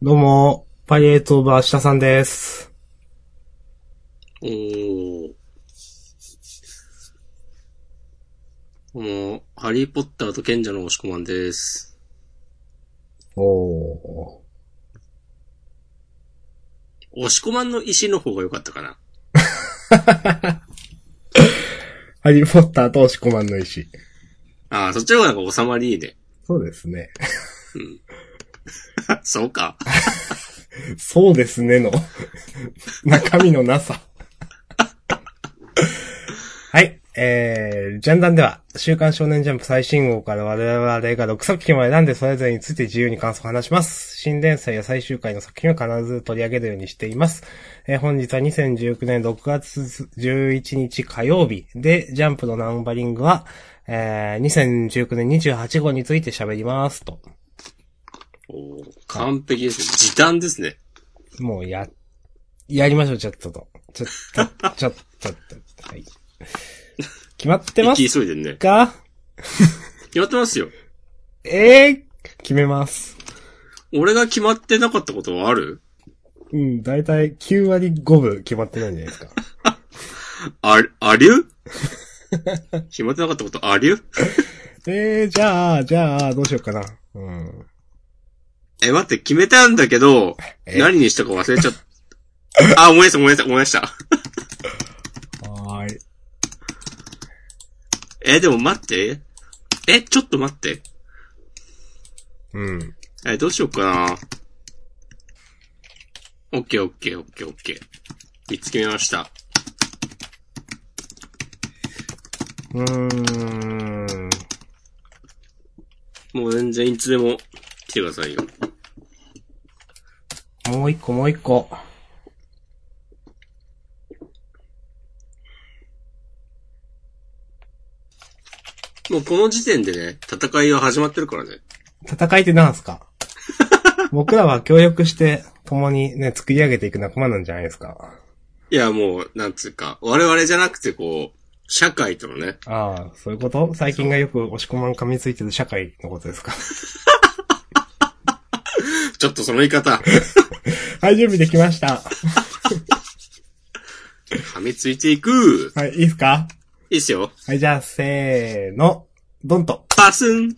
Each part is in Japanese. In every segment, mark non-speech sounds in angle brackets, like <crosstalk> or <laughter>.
どうも、パイレーツオブ明日さんです。おー。どうも、ハリーポッターと賢者の押し込まんです。おー。押し込まんの石の方が良かったかな。<laughs> ハリーポッターと押し込まんの石。ああ、そっちの方がなんか収まりいいね。そうですね。<laughs> そうか。そうですねの、<laughs> 中身のなさ。はい。えー、ジャンダンでは、週刊少年ジャンプ最新号から我々が6作品を選んでそれぞれについて自由に感想を話します。新連載や最終回の作品を必ず取り上げるようにしています。えー本日は2019年6月11日火曜日で、ジャンプのナンバリングは、えー、2019年28号について喋りますと。おー完璧ですね。時短ですね。もうや、やりましょう、ちょっとと。ちょっと、ちょっと、ちょっと。はい。決まってます一気急いでんね。か？決まってますよ。ええ決めます。俺が決まってなかったことはある？うん、だいたい9割5分決まってないんじゃないですか。<laughs> あ、ありゅ？決まってなかったことありゅ？<laughs> えー、じゃあ、じゃあ、どうしようかな。うん。え、待って、決めたんだけど、え？何にしたか忘れちゃった。あ、思い出した、思い出した、思い出した。はーい。え、でも待って。え、ちょっと待って。うん。え、どうしようかな。オッケーオッケーオッケーオッケー。見つけました。うーん。もう全然いつでも来てくださいよ。もう一個、もう一個。もうこの時点でね、戦いは始まってるからね。戦いってなんすか？<laughs> 僕らは協力して、共にね、作り上げていく仲間なんじゃないですか。いや、もう、なんつうか、我々じゃなくてこう、社会とのね、ああ、そういうこと？最近がよく押し込まん噛みついてる社会のことですか？<laughs> ちょっとその言い方、<laughs> はい、準備できました。噛みついていく。はい、いいですか？いいっすよ。はい、じゃあ、せーの、ドンと。パスン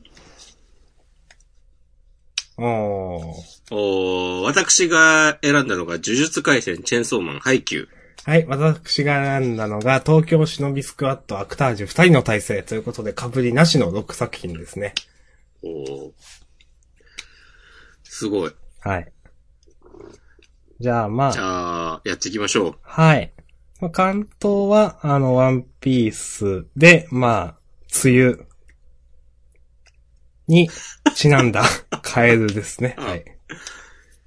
おー。おー私が選んだのが、呪術回戦、チェンソーマン、ハイキュー。はい、私が選んだのが、東京忍びスクワットアクタージュ二人の体制ということで、被りなしの6作品ですね。おーすごい。はい。じゃあ、まじあ、ゃあ、やっていきましょう。はい。まあ、関東は、あの、ワンピースで、まあ、梅雨にちなんだ <laughs> カエルですね。うんはい。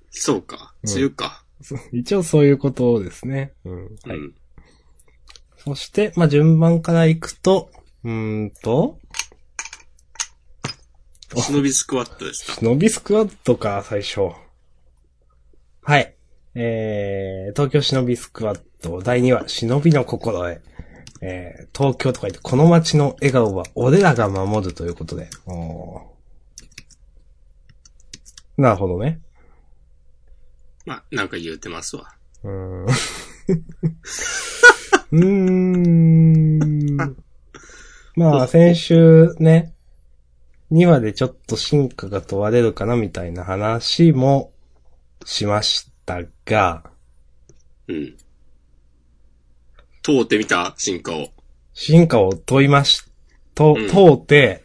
そうか。うん梅雨か。そう一応そういうことですね。うん。はい。うん。そして、まあ、順番からいくと、うーんと、忍びスクワットでした。忍びスクワットか、最初。はい。えー、東京忍びスクワット第2話、忍びの心得。えー、東京とか言って、この街の笑顔は俺らが守るということで。なるほどね。まあ、なんか言うてますわ。うーん。うーん。まあ、先週ね、2話でちょっと進化が問われるかなみたいな話もしましたが、うん。通ってみた？進化を。進化を問いまし、と、うん通って、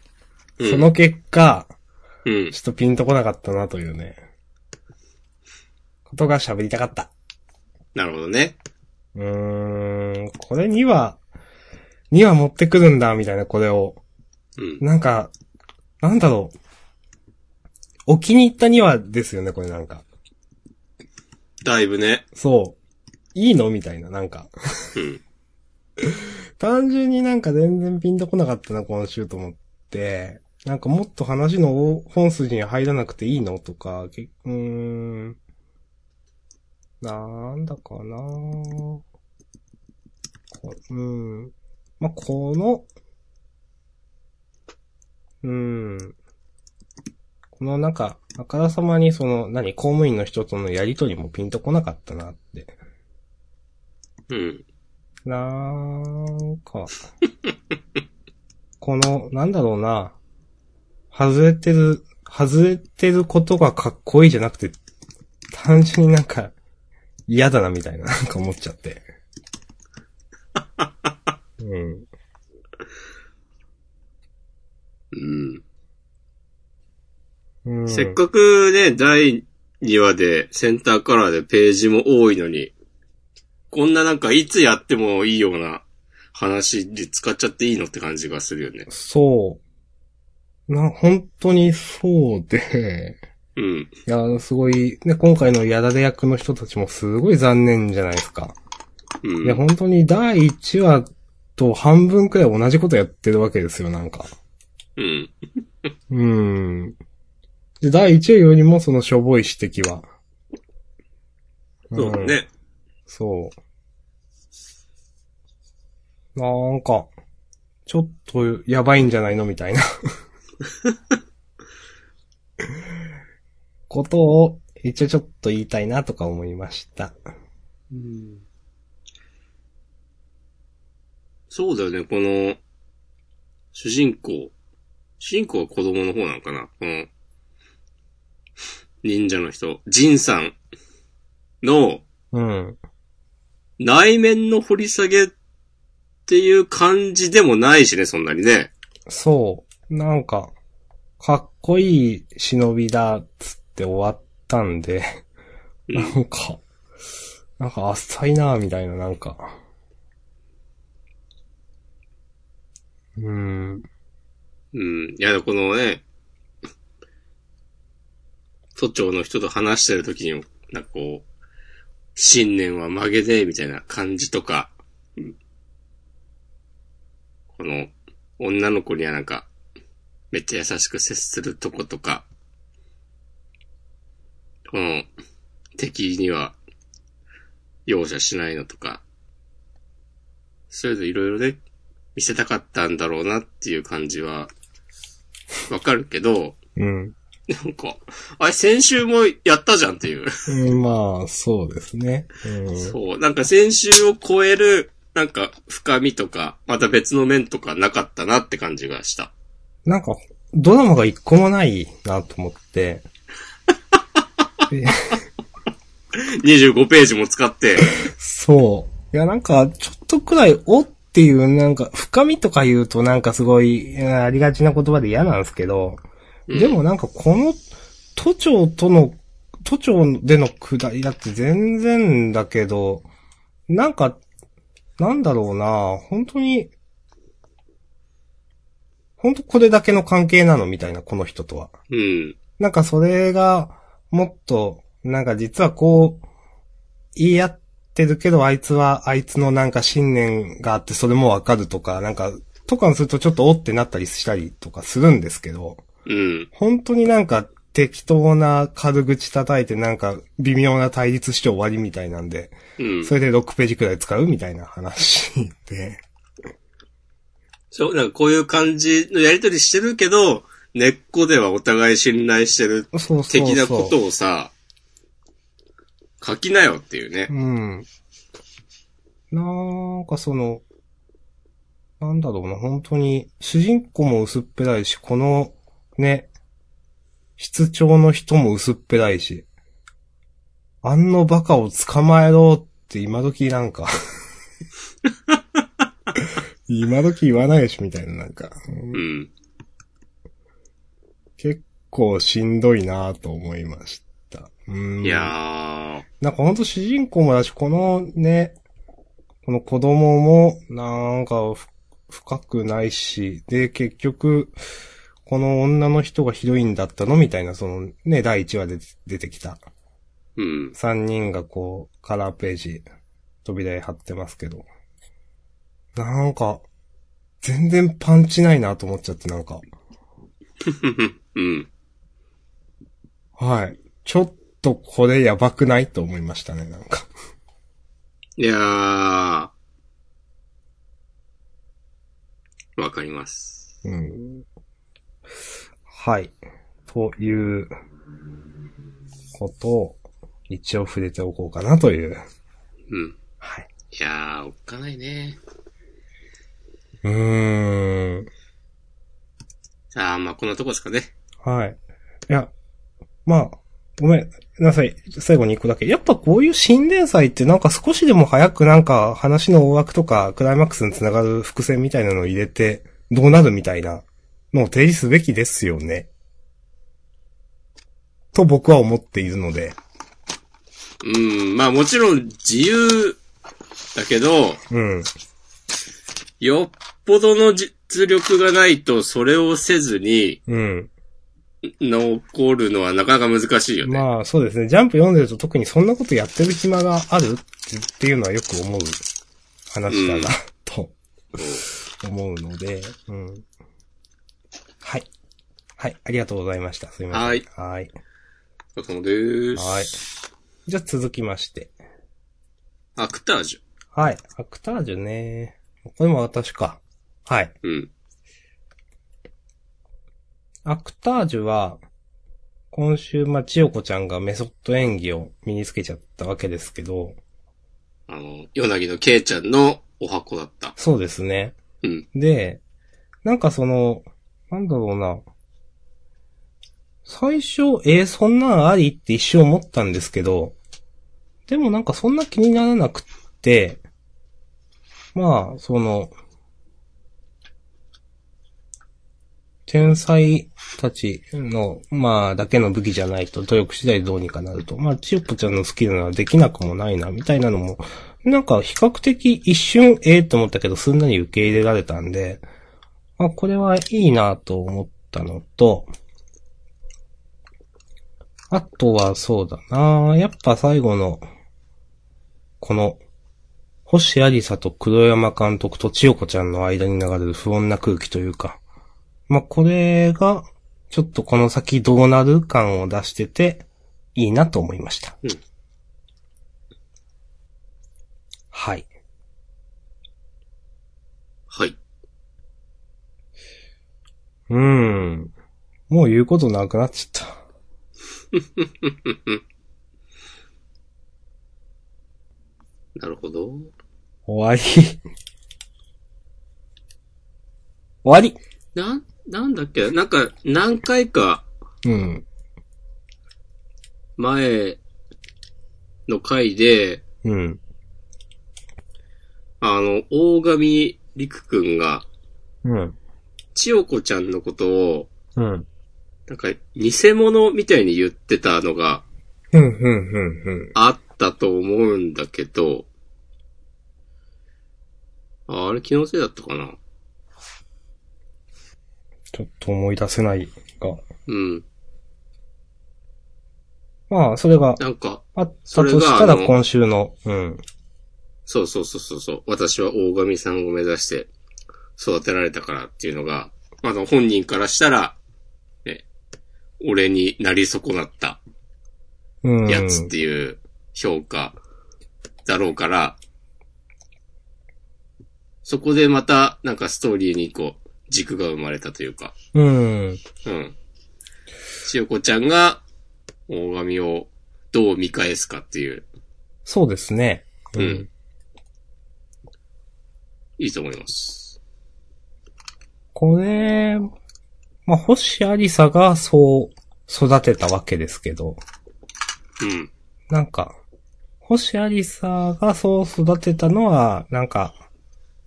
うん。その結果、うん。ちょっとピンとこなかったなというね、ことが喋りたかった。なるほどね。うーん、これ2話、2話持ってくるんだ、みたいな、これを。うん。なんか、なんだろう。お気に入った2話ですよね、これなんか。だいぶね。そう。いいのみたいな、なんか。うん。単純になんか全然ピンとこなかったな、今週と思って。なんかもっと話の本筋に入らなくていいのとか、けうーん。なんだかなこうん。まあ、この、うん。このなんか、あからさまにその、何、公務員の人とのやりとりもピンとこなかったなって。うん。なんか、この、なんだろうな、外れてる、外れてることがかっこいいじゃなくて、単純になんか、嫌だなみたいな、なんか思っちゃって。<laughs> うん。うん。うん、せっかくね、第2話でセンターカラーでページも多いのに、こんななんかいつやってもいいような話で使っちゃっていいのって感じがするよね。そう。な、本当にそうで、うん。いや、すごい、ね、今回のやられ役の人たちもすごい残念じゃないですか。うん。いや、本当に第1話と半分くらい同じことやってるわけですよ、なんか。うん。うん。で、第1話よりもそのしょぼい指摘は。ん。そうだね。そう。なんか、ちょっとやばいんじゃないのみたいな。<laughs> ことを、一応ちょっと言いたいなとか思いました。うん。そうだよね、この、主人公。主人公は子供の方なのかな？この、忍者の人、ジンさんのうん。内面の掘り下げっていう感じでもないしね、そんなにね。そう。なんか、かっこいい忍びだっつって終わったんで、うんなんか、なんか浅いなみたいな、なんか。うーん。うん。いや、このね、都庁の人と話してる時にも、なんかこう、信念は曲げねえみたいな感じとか、うんこの、女の子にはなんか、めっちゃ優しく接するとことか、この、敵には、容赦しないのとか、そういうのいろいろね、見せたかったんだろうなっていう感じは、わかるけど、うん。なんか、あれ先週もやったじゃんっていう。うんまあ、そうですね。うん。そう。なんか先週を超える、なんか深みとか、また別の面とかなかったなって感じがした。なんか、ドラマが一個もないなと思って。<laughs> で25ページも使って、そう。いや、なんか、ちょっとくらい、おっていう、なんか、深みとか言うとなんかすごい、うんありがちな言葉で嫌なんですけど、うんでもなんかこの、都庁との、都庁での下りだって全然だけど、なんか、なんだろうな、本当に、本当これだけの関係なのみたいな、この人とは。うん。なんかそれが、もっと、なんか実はこう、言い合ってるけど、あいつは、あいつのなんか信念があって、それもわかるとか、なんか、とかするとちょっとおってなったりしたりとかするんですけど、うん。本当になんか適当な軽口叩いてなんか微妙な対立して終わりみたいなんで、うん。それで6ページくらい使うみたいな話で。そう、なんかこういう感じのやりとりしてるけど、根っこではお互い信頼してるそうそうそう。的なことをさ、書きなよっていうね。うん。なんかその、なんだろうな、本当に、主人公も薄っぺらいし、この、ね、室長の人も薄っぺらいし、あんのバカを捕まえろって今時なんか、<laughs> 今時言わないし、みたいな、なんか、うんうん。結構しんどいなと思いました。うん。いやー、なんかほんと主人公もだし、このね、この子供も、なんかふ深くないし、で、結局、この女の人がヒロインだったの？みたいな、そのね、第1話で出てきた。うん。3人がこう、カラーページ、扉絵貼ってますけど。なんか、全然パンチないなと思っちゃって、なんか。うん。はい。ちょっとこれやばくない？と思いましたね、なんか。いやー、わかります。うん。はい。ということを一応触れておこうかなという。うん。はい。いやー、おっかないね。うーん。あー、まあこんなとこですかね。はい。いや、まあ、ごめんなさい。最後に一個だけ。やっぱこういう新連載ってなんか少しでも早くなんか話の大枠とかクライマックスにつながる伏線みたいなのを入れてどうなるみたいなのを提示すべきですよね。と僕は思っているので。うん、まあもちろん自由だけど、うん。よっぽどの実力がないとそれをせずにうん。残るのはなかなか難しいよね。まあそうですね。ジャンプ読んでると特にそんなことやってる暇があるっていうのはよく思う話だな、<laughs> と思うので、うん。はい。はい、ありがとうございました。すいません。はい。はい。お疲れ様でーす。はい。じゃあ続きまして。アクタージュ。はい。アクタージュね。これも私か。はい。うん。アクタージュは、今週、まあ、千代子ちゃんがメソッド演技を身につけちゃったわけですけど、あの、ヨナギのケイちゃんのお箱だった。そうですね。うん。で、なんかその、なんだろうな。最初、えー、そんなんありって一瞬思ったんですけど、でもなんかそんな気にならなくって、まあ、その、天才たちの、まあ、だけの武器じゃないと努力次第どうにかなると。まあ、チヨッポちゃんのスキルならできなくもないな、みたいなのも、なんか比較的一瞬ええと思ったけど、すんなり受け入れられたんで、あ、これはいいなと思ったのと、あとはそうだなやっぱ最後の、この、星ありさと黒山監督と千代子ちゃんの間に流れる不穏な空気というか、まあ、これが、ちょっとこの先どうなる感を出してて、いいなと思いました。うんはい。はい。うーん。もう言うことなくなっちゃった。<laughs> なるほど。終わり。終わりなん、なんだっけ？なんか、何回かうん。前の回で、うん。あの、大神陸くんが、うん。千代子ちゃんのことを、うん。なんか、偽物みたいに言ってたのがふんふんふんふん。あったと思うんだけど、ああれ気のせいだったかな？ちょっと思い出せないが。うん。まあ、それがなんか、あったそれがとしたらあの今週の、うん。そうそうそうそうそう。私は大神さんを目指して育てられたからっていうのが、あの本人からしたら、ね、俺になり損なったうん。やつっていう評価だろうから、そこでまたなんかストーリーにこう軸が生まれたというか、うん。うん。千代子ちゃんが大神をどう見返すかっていう、そうですね。うん。いいと思います。これ、まあ、星ありさがそう育てたわけですけど、うん。なんか、星ありさがそう育てたのは、なんか、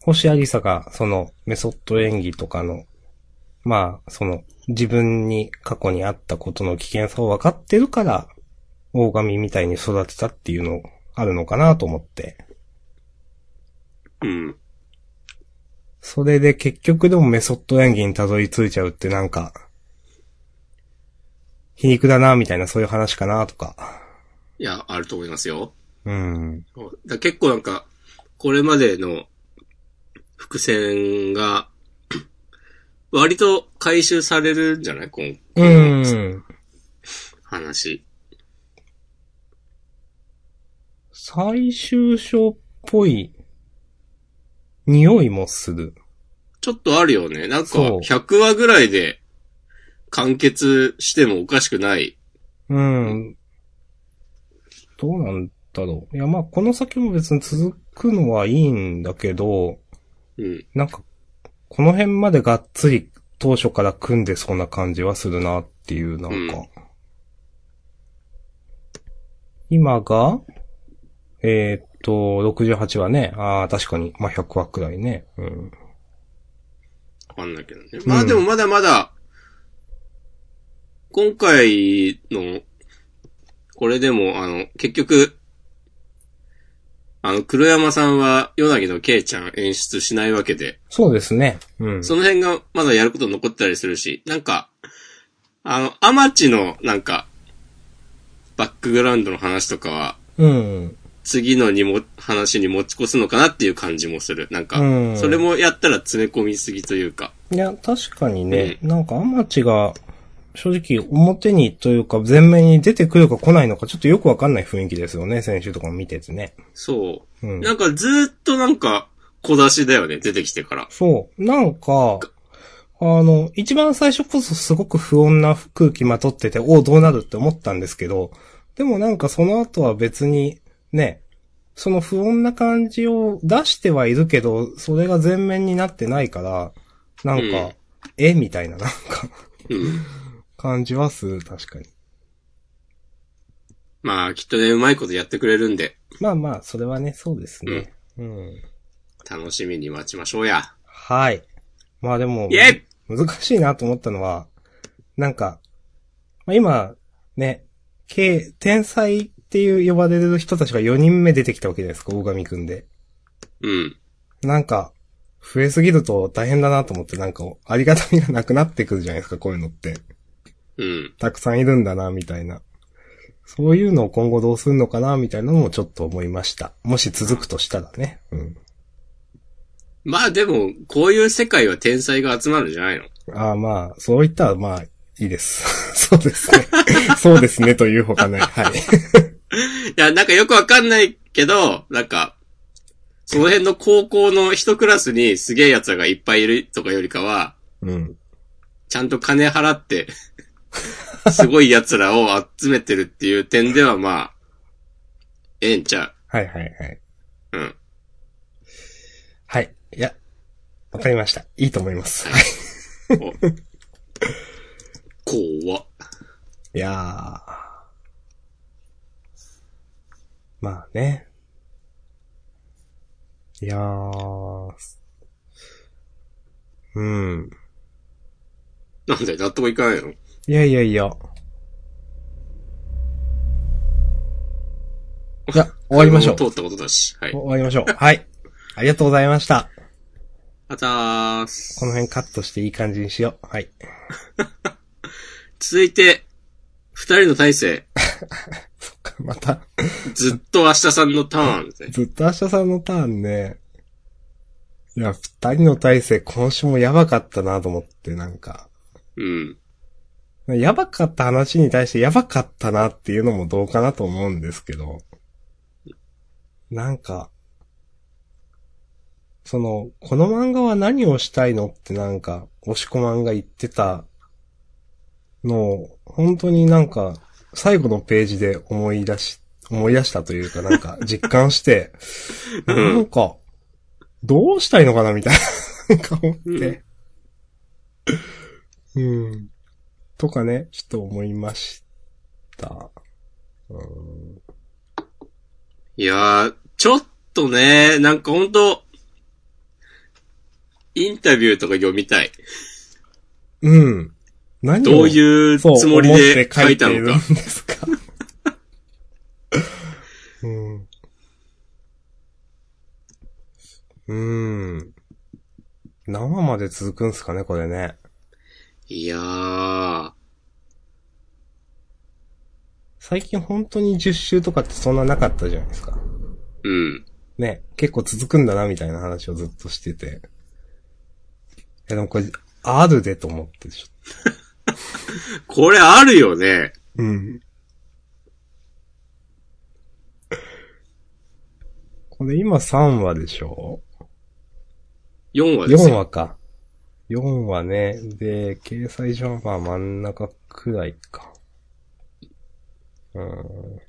星ありさがそのメソッド演技とかの、まあ、その自分に過去にあったことの危険さを分かってるから、大神みたいに育てたっていうのあるのかなと思って。うん。それで結局でもメソッド演技にたどり着いちゃうってなんか、皮肉だな、みたいなそういう話かなとか。いや、あると思いますよ。うん。だ結構なんか、これまでの伏線が、割と回収されるんじゃない？今うこのん。話。最終章っぽい匂いもする。ちょっとあるよね。なんか、そう100話ぐらいで、完結してもおかしくない。うん。どうなんだろう。いや、まあ、この先も別に続くのはいいんだけど、うん。なんか、この辺までがっつり当初から組んでそうな感じはするなっていう、なんか。うん今が、えーっと、68話ね。ああ、確かに。まあ、100話くらいね。うん。わかんないけどね。まあでもまだまだ、今回の、これでも、あの、結局、あの、黒山さんは、ヨナギのケイちゃん演出しないわけで、そうですね。うん。その辺がまだやること残ったりするし、なんか、あの、アマチの、なんか、バックグラウンドの話とかは、うん。次のにも、話に持ち越すのかなっていう感じもする。なんかうん、それもやったら詰め込みすぎというか。いや、確かにね、なんかアマチが、正直表にというか前面に出てくるか来ないのかちょっとよくわかんない雰囲気ですよね、先週とかも見ててね。そう。うん。なんかずーっとなんか、小出しだよね、出てきてから。そう。なんか、あの、一番最初こそすごく不穏な空気まとってて、おうどうなるって思ったんですけど、でもなんかその後は別に、ね、その不穏な感じを出してはいるけど、それが前面になってないから、なんか、うんえみたいな、なんか、うん。感じはする、確かに。まあ、きっとね、うまいことやってくれるんで、まあまあ、それはね、そうですね。うん。楽しみに待ちましょうや。はい。まあでも難しいなと思ったのは、なんか、まあ、今、ね、K、天才っていう呼ばれる人たちが4人目出てきたわけじゃないですか、大神くんで。うん。なんか、増えすぎると大変だなと思って、なんか、ありがたみがなくなってくるじゃないですか、こういうのって。うん。たくさんいるんだな、みたいな。そういうのを今後どうするのかな、みたいなのもちょっと思いました。もし続くとしたらね。うん。まあでも、こういう世界は天才が集まるんじゃないの？ああ、まあ、そういったら、まあ、いいです。<laughs> そうですね。そうですね、というほかない。はい。いや、なんかよくわかんないけど、なんか、その辺の高校の一クラスにすげえ奴らがいっぱいいるとかよりかは、うん。ちゃんと金払って、<laughs> すごい奴らを集めてるっていう点ではまあ、ええんちゃはいはいはい。う。うん。はい。いや、わかりました。いいと思います。はい。<laughs> お怖っ。いやー。まあね。いやー。うん。なんで納得いかないの？いやいやいや。いや、終わりましょう。通ったことだし。はい。終わりましょう。はい。ありがとうございました。あたーす。この辺カットしていい感じにしよう。はい。<laughs> 続いて、二人の体制。<laughs> <laughs> また、ずっと明日さんのターンですね。ずっと明日さんのターンね。いや、二人の体制今週もやばかったなと思って、なんか。うん。やばかった話に対してやばかったなっていうのもどうかなと思うんですけど。なんか、その、この漫画は何をしたいのってなんか、押し込まんが言ってたのを、本当になんか、最後のページで思い出し、思い出したというかなんか <laughs> 実感して、うんなんか、どうしたいのかなみたいな、<laughs> なんか思って。うん。とかね、ちょっと思いました。うん。いやー、ちょっとね、なんかほんと、インタビューとか読みたい。うん。何をどういうつもりで書いたのか。るんですか？うん。うん。何話まで続くんすかね、これね。いやー、最近本当に10週とかってそんななかったじゃないですか。うん。ね、結構続くんだな、みたいな話をずっとしてて。いや、でもこれ、あるでと思ってちょっ <laughs> これあるよね。と。うん。これ今3話でしょ？4話です ?4 よ。話か。4話ね。で、掲載上はまあ真ん中くらいか。うん。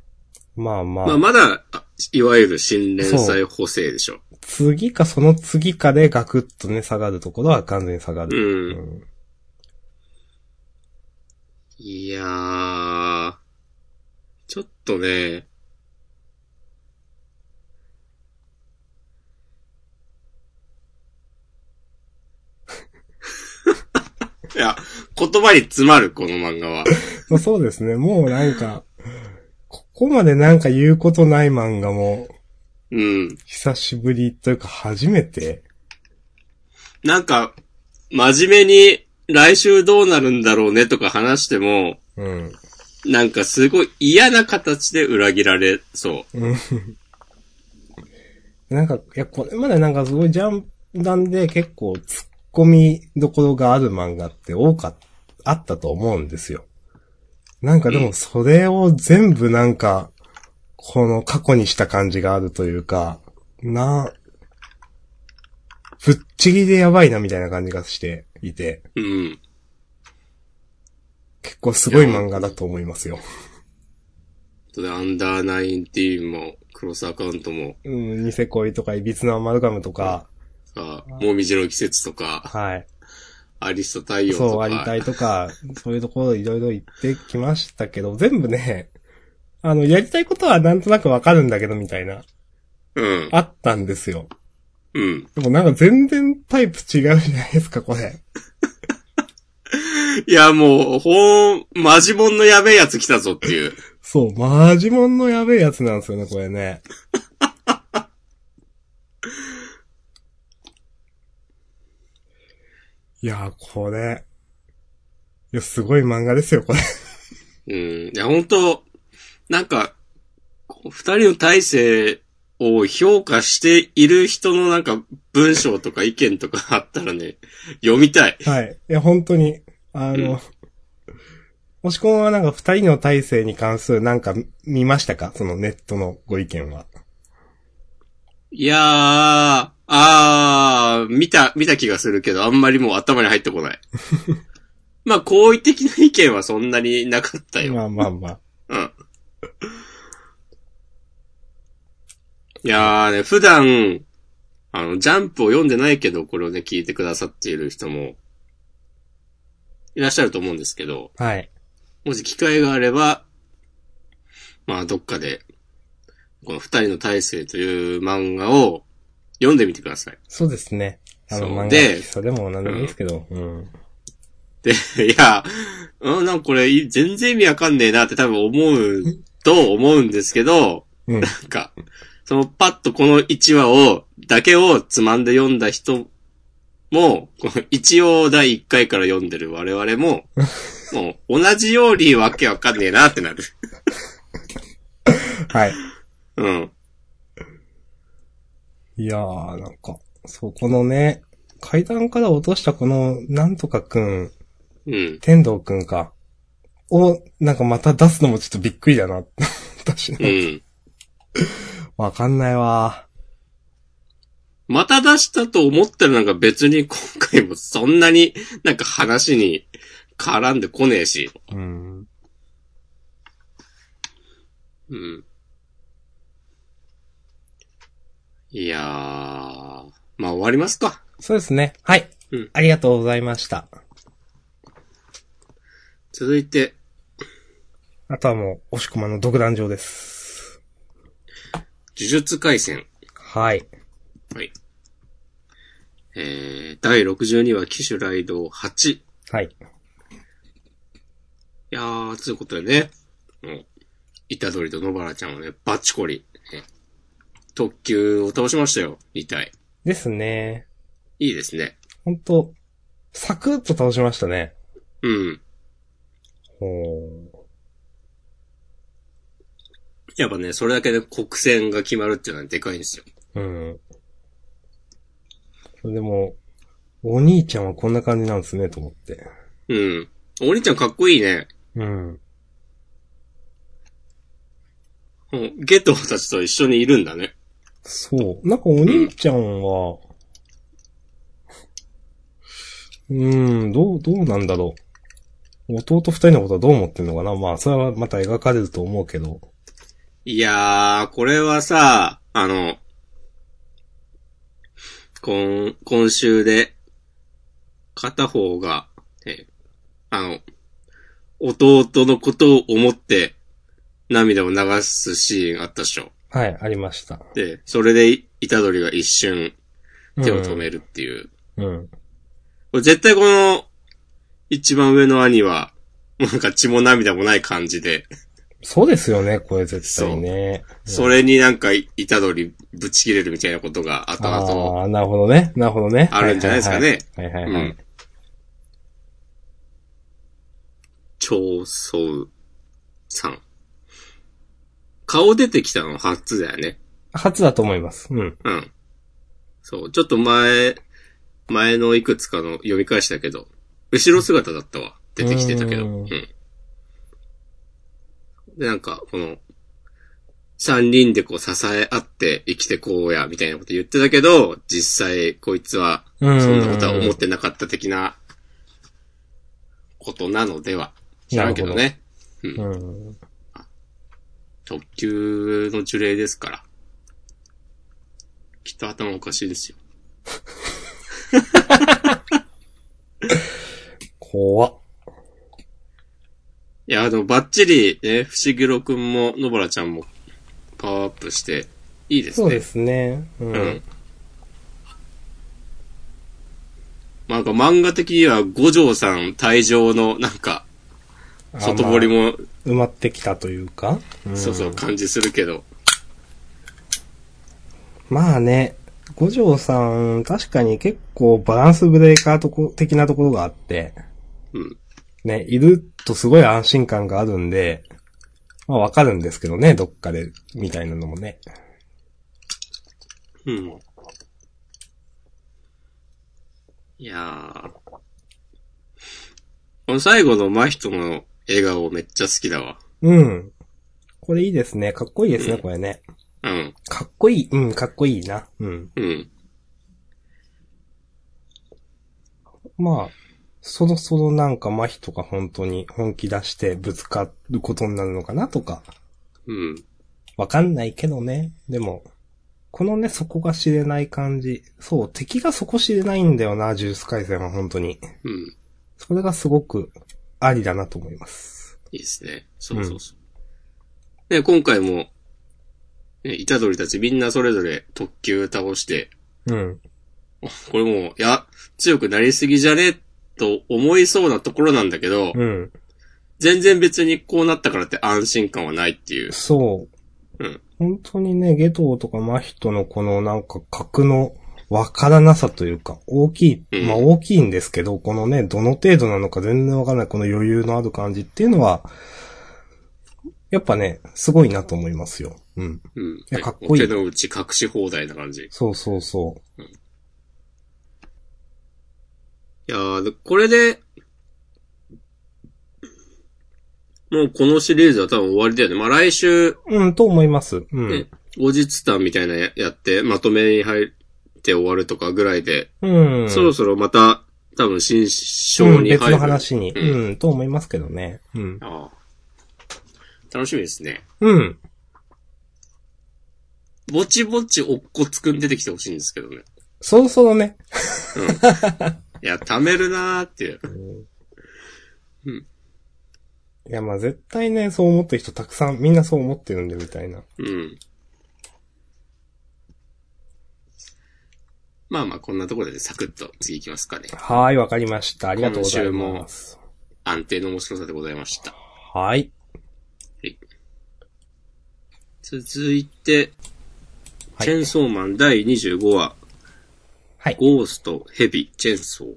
まあまあ、まあ、まだ、あいわゆる新連載補正でしょ。次かその次かでガクッとね、下がるところは完全に下がう。る。うんん。いやー、ちょっとね、<laughs> いや、言葉に詰まる、この漫画は。まあそうですね。もうなんか、ここまでなんか言うことない漫画も、うん。久しぶりというか初めて。なんか、真面目に来週どうなるんだろうねとか話しても、うん。なんかすごい嫌な形で裏切られそう。うん <laughs> なんか、いや、これまでなんかすごいジャンダンで結構突っ込みどころがある漫画って多かっ、あったと思うんですよ。なんかでもそれを全部なんか、この過去にした感じがあるというか、な、ぶっちぎりでやばいなみたいな感じがしていて、うん。結構すごい漫画だと思いますよ。で、アンダーナインティーンも、クロスアカウントも、うん、ニセ恋とか、いびつなアマルガムとか、あもみじの季節とか、はい。アリスト太陽とか。そう、ありたいとか、そういうところいろいろ言ってきましたけど、全部ね、あの、やりたいことはなんとなくわかるんだけど、みたいな、うん。あったんですよ。うん。でもなんか全然タイプ違うじゃないですか、これ。<laughs> いや、もう、ほん、マジモンのやべえやつ来たぞっていう。そう、マジモンのやべえやつなんですよね、これね。<laughs> いやー、これ。いや、すごい漫画ですよ、これ。うん。いや、本当なんか、二人の体制を評価している人のなんか文章とか意見とかあったらね、読みたい。はい。いや、本当に、あの、もしこんはなんか二人の体制に関するなんか見ましたか？そのネットのご意見は。いやー、あー、見た、見た気がするけど、あんまりもう頭に入ってこない。<laughs> まあ、好意的な意見はそんなになかったよ。まあまあまあ。うん。いやーね、普段、あの、ジャンプを読んでないけど、これをね、聞いてくださっている人も、いらっしゃると思うんですけど、はい。もし機会があれば、まあ、どっかで、この二人の大勢という漫画を読んでみてください。そうですね。あのそう漫画でそれも何でもいいですけど。うん。で、いや、うん、なんかこれ、全然意味わかんねえなって多分思うと思うんですけど、うん。なんか、そのパッとこの1話を、だけをつまんで読んだ人も、この一応第1回から読んでる我々も、<laughs> もう同じようにわけわかんねえなってなる。はい。うん。いやー、なんか、そう、このね、階段から落としたこの、なんとかくん、うん。天道くんか、を、なんかまた出すのもちょっとびっくりだな。私うね。ん。わかんないわ。また出したと思ったらなんか別に今回もそんなになんか話に絡んでこねえし。うん。うん。いやー、まあ終わりますか。そうですね。はい。うんありがとうございました。続いて、あとはもう、押し込まの独壇場です。呪術回戦。はい。はい。えー、第62話、機種ライド8。いはい。やー、ということでね、もう、イタドリと野原ちゃんはね、バッチコリ、ね特急を倒しましたよ、2体。ですね。いいですね。ほんと、サクッと倒しましたね。うん。ほやっぱね、それだけで国戦が決まるっていうのはでかいんですよ。う。うん。でも、お兄ちゃんはこんな感じなんですね、と思って。うん。お兄ちゃんかっこいいね。うん。うん。ゲトたちと一緒にいるんだね。そう。なんかお兄ちゃんは、うん、どう、どうなんだろう。弟二人のことはどう思ってんのかなまあ、それはまた描かれると思うけど。いやー、これはさ、あの、今、今週で、片方が、ね、あの、弟のことを思って、涙を流すシーンあったでしょ。はい、ありました。で、それで、い虎杖が一瞬、手を止めるっていう。うん。これ絶対この、一番上の兄は、なんか血も涙もない感じで、そうですよね、これ絶対ね。それになんか、虎杖ぶち切れるみたいなことが後々、ああ、なるほどね。なるほどね。あるんじゃないですかねはいはいはい。はいはいはいうん。超そうさん。顔出てきたの初だよね。初だと思います。うん。うん。そう、ちょっと前、前のいくつかの読み返したけど、後ろ姿だったわ。出てきてたけど。ううんん。で、なんか、この、三人でこう支え合って生きてこうや、みたいなこと言ってたけど、実際こいつは、そうんんなことは思ってなかった的な、ことなのでは。知らんけどね。うん。特急の呪霊ですから。きっと頭おかしいですよ。<laughs> 怖っ。いや、でもバッチリ、ね、不思議ろくんも、のぼらちゃんも、パワーアップして、いいですね。そうですね。ううんん。。まあなんか漫画的には五条さん退場のなんか、外堀も。も、埋まってきたというか。んそうそう感じするけど。まあね、五条さん、確かに結構バランスブレーカーとこ的なところがあって、うん。ね、いるとすごい安心感があるんで、まあわかるんですけどね、どっかで、みたいなのもね。うん。いやー。この最後の真人の笑顔めっちゃ好きだわ。うん。これいいですね。かっこいいですね、これね。うん。かっこいい。うん、かっこいいな。うん。うん。まあ、そろそろなんか真人が本当に本気出してぶつかることになるのかなとか、うん。わかんないけどね。でも、このね、そこが知れない感じ。そう、敵がそこ知れないんだよな、ジュース回戦は本当に。うん。それがすごくありだなと思います。いいですね。そうそうそう。で、今回も、ね、イタドリたちみんなそれぞれ特急倒して、うん。これもう、いや、強くなりすぎじゃねと思いそうなところなんだけど、うん。全然別にこうなったからって安心感はないっていう。そう。うん。本当にね、ゲトウとかマヒトのこのなんか格のわからなさというか、大きい、うんまあ大きいんですけど、このね、どの程度なのか全然わからないこの余裕のある感じっていうのは、やっぱね、すごいなと思いますよ。うん。うん。いやかっこいい手の内隠し放題な感じ。いそうそうそやー、でこれで、もうこのシリーズは多分終わりだよね。まあ来週、う。うん、と思います。うん。ね、後日談みたいなややって、まとめに入って終わるとかぐらいで、うん。そろそろまた、多分新章うん、別に入る。の話に、ううんん、と思いますけどね。うん。ああ楽しみですね。うん。ぼちぼちおっこつくん出てきてほしいんですけどね。そろそろね。<laughs> いや、貯めるなーっていう。いや、まあ絶対ね、そう思ってる人たくさん、みんなそう思ってるんで、みたいな。うん。まあまあ、こんなところでサクッと次行きますかね。はーい、わかりました。ありがとうございます。安定の面白さでございました。はい。続いて、はいチェンソーマン第25話、はい。ゴースト、ヘビ、チェンソー。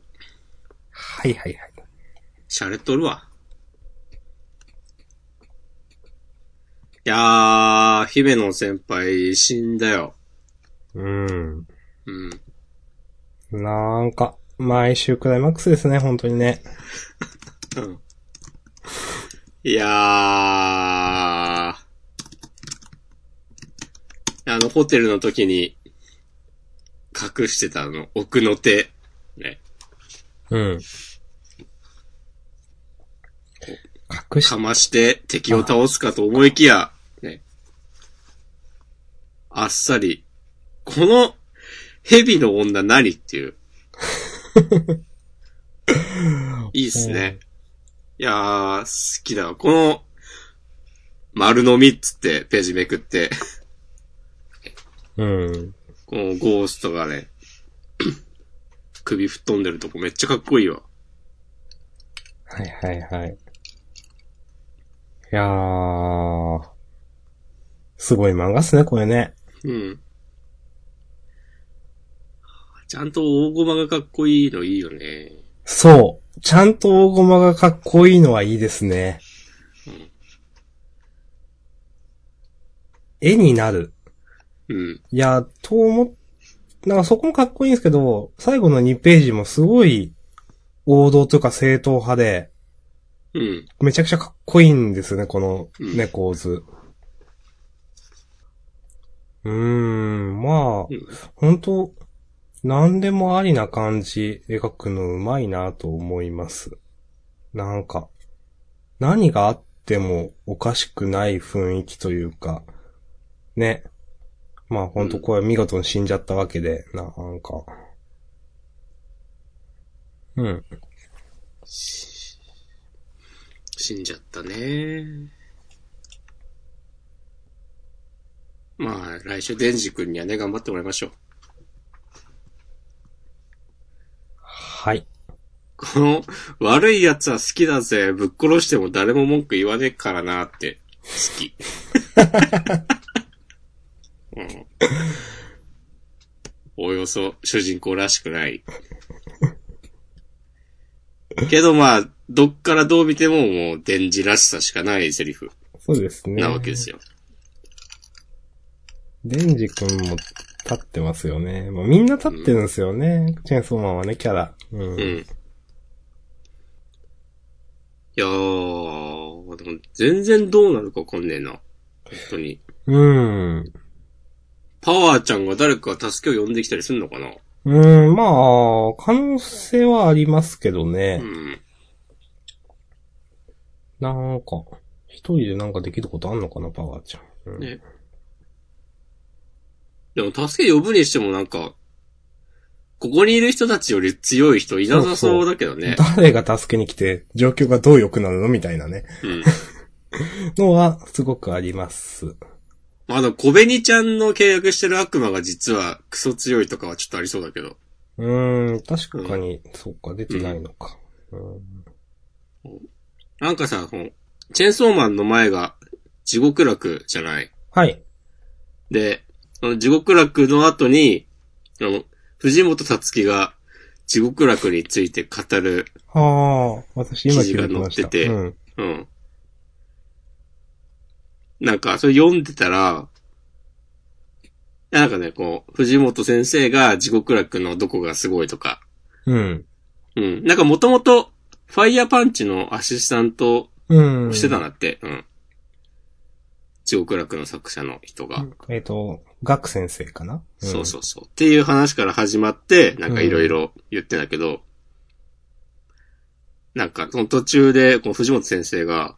はいはいはい。シャレとるわ。いやー、姫野先輩死んだよ。うん。うん。なんか、毎週クライマックスですね、本当にね。うん。いやー、あの、ホテルの時に、隠してたあの、奥の手。ね。うん。隠しか、まして敵を倒すかと思いきや、ね。あっさり、この蛇の女何っていう。<laughs> いいっすね。いやー、好きだわ。この、丸のみっつってページめくって、うん。このゴーストがね、<clears throat> 首吹っ飛んでるとこめっちゃかっこいいわ。はいはいはい。いやー。すごい漫画っすね、これね。うん。ちゃんと大駒がかっこいいのいいよね。そう。ちゃんと大駒がかっこいいのはいいですね。絵になる。うん。いや、と思っ、なんかそこもかっこいいんですけど、最後の2ページもすごい王道というか正統派で、うん。めちゃくちゃかっこいいんですよね、このうん猫図。うーん、まあ、うん本当何でもありな感じ描くのうまいなと思います。なんか、何があってもおかしくない雰囲気というか、ね。まあ本当これ見事に死んじゃったわけで、なんか。うん。死んじゃったね。まあ、来週デンジ君にはね、頑張ってもらいましょう。はい。この、悪い奴は好きだぜ、ぶっ殺しても誰も文句言わねえからなって、好き。<laughs> うん、およそ主人公らしくない。けどまあ、どっからどう見てももう、デンジらしさしかないセリフそうですね。なわけですよ。デデンジ君も立ってますよね。まあ、みんな立ってるんですよね。チェーンソーマンはね、キャラ。うん。うん。いやー、でも全然どうなるかわかんねえな。本当に。うん。パワーちゃんが誰かが助けを呼んできたりすんのかな？うん、まあ、可能性はありますけどうね。ん。なんか、一人でなんかできることあんのかな、パワーちゃん。うん、ね。でも助け呼ぶにしてもなんか、ここにいる人たちより強い人いなさそうだけどね。誰が助けに来て、状況がどう良くなるの？みたいなね。うん。<laughs> のは、すごくあります。まあでも、小紅ちゃんの契約してる悪魔が実はクソ強いとかはちょっとありそうだけど。うーん、確かに、そっか、出てないのか。うんなんかさ、このチェーンソーマンの前が地獄楽じゃない？はい。で、その地獄楽の後に、あの、藤本つ樹が地獄楽について語る、はあ、私今。記事が載っててうん。うん。なんか、それ読んでたら、なんかね、こう、藤本先生が地獄楽のどこがすごいとか、うん。うん。なんかもともと、ファイヤーパンチのアシスタントうん。をしてたなって、うん。地獄楽の作者の人が。えっ、と、ガク先生かな、そうそうそう。っていう話から始まって、なんかいろいろ言ってんだけど、なんかその途中で、この藤本先生が、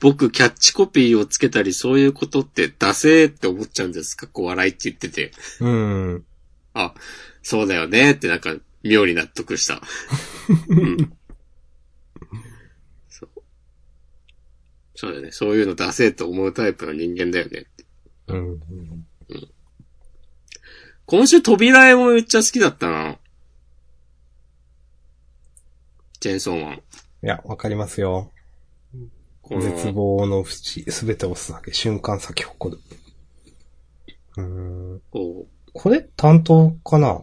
僕キャッチコピーをつけたりそういうことってダセーって思っちゃうんですか？こう笑いって言ってて。うん。うん。あ、そうだよねってなんか妙に納得した。うん、<laughs> そう。そうだよね。そういうのダセーと思うタイプの人間だよねって。うん。今週扉絵もめっちゃ好きだったな。チェーンソーマン。いや、わかりますよ。こ絶の、望の淵、すべてをすだけ瞬間咲き誇る。うーん。ここれ担当かな？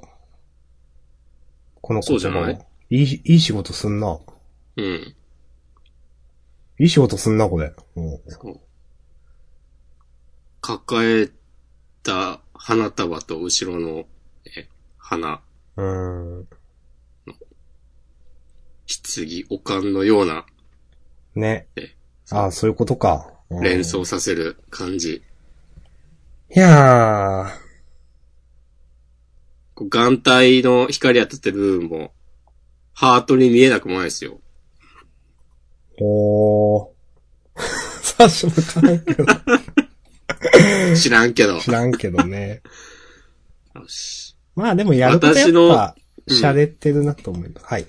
このそうじゃない？いい、いい仕事すんな。う、うん。いい仕事すんな、これ。うんそう抱えた花束と後ろの、え、花、うーん。棺、おかんのようなねえ。ああ、そういうことか。うん連想させる感じ。いやー。こう眼帯の光当たってる部分も、ハートに見えなくもないですよ。おー。<laughs> さしもからんけど。知らんけど。知らんけどね。よし。まあでもやることや私のっぱ、うん洒落てるなと思います。はい。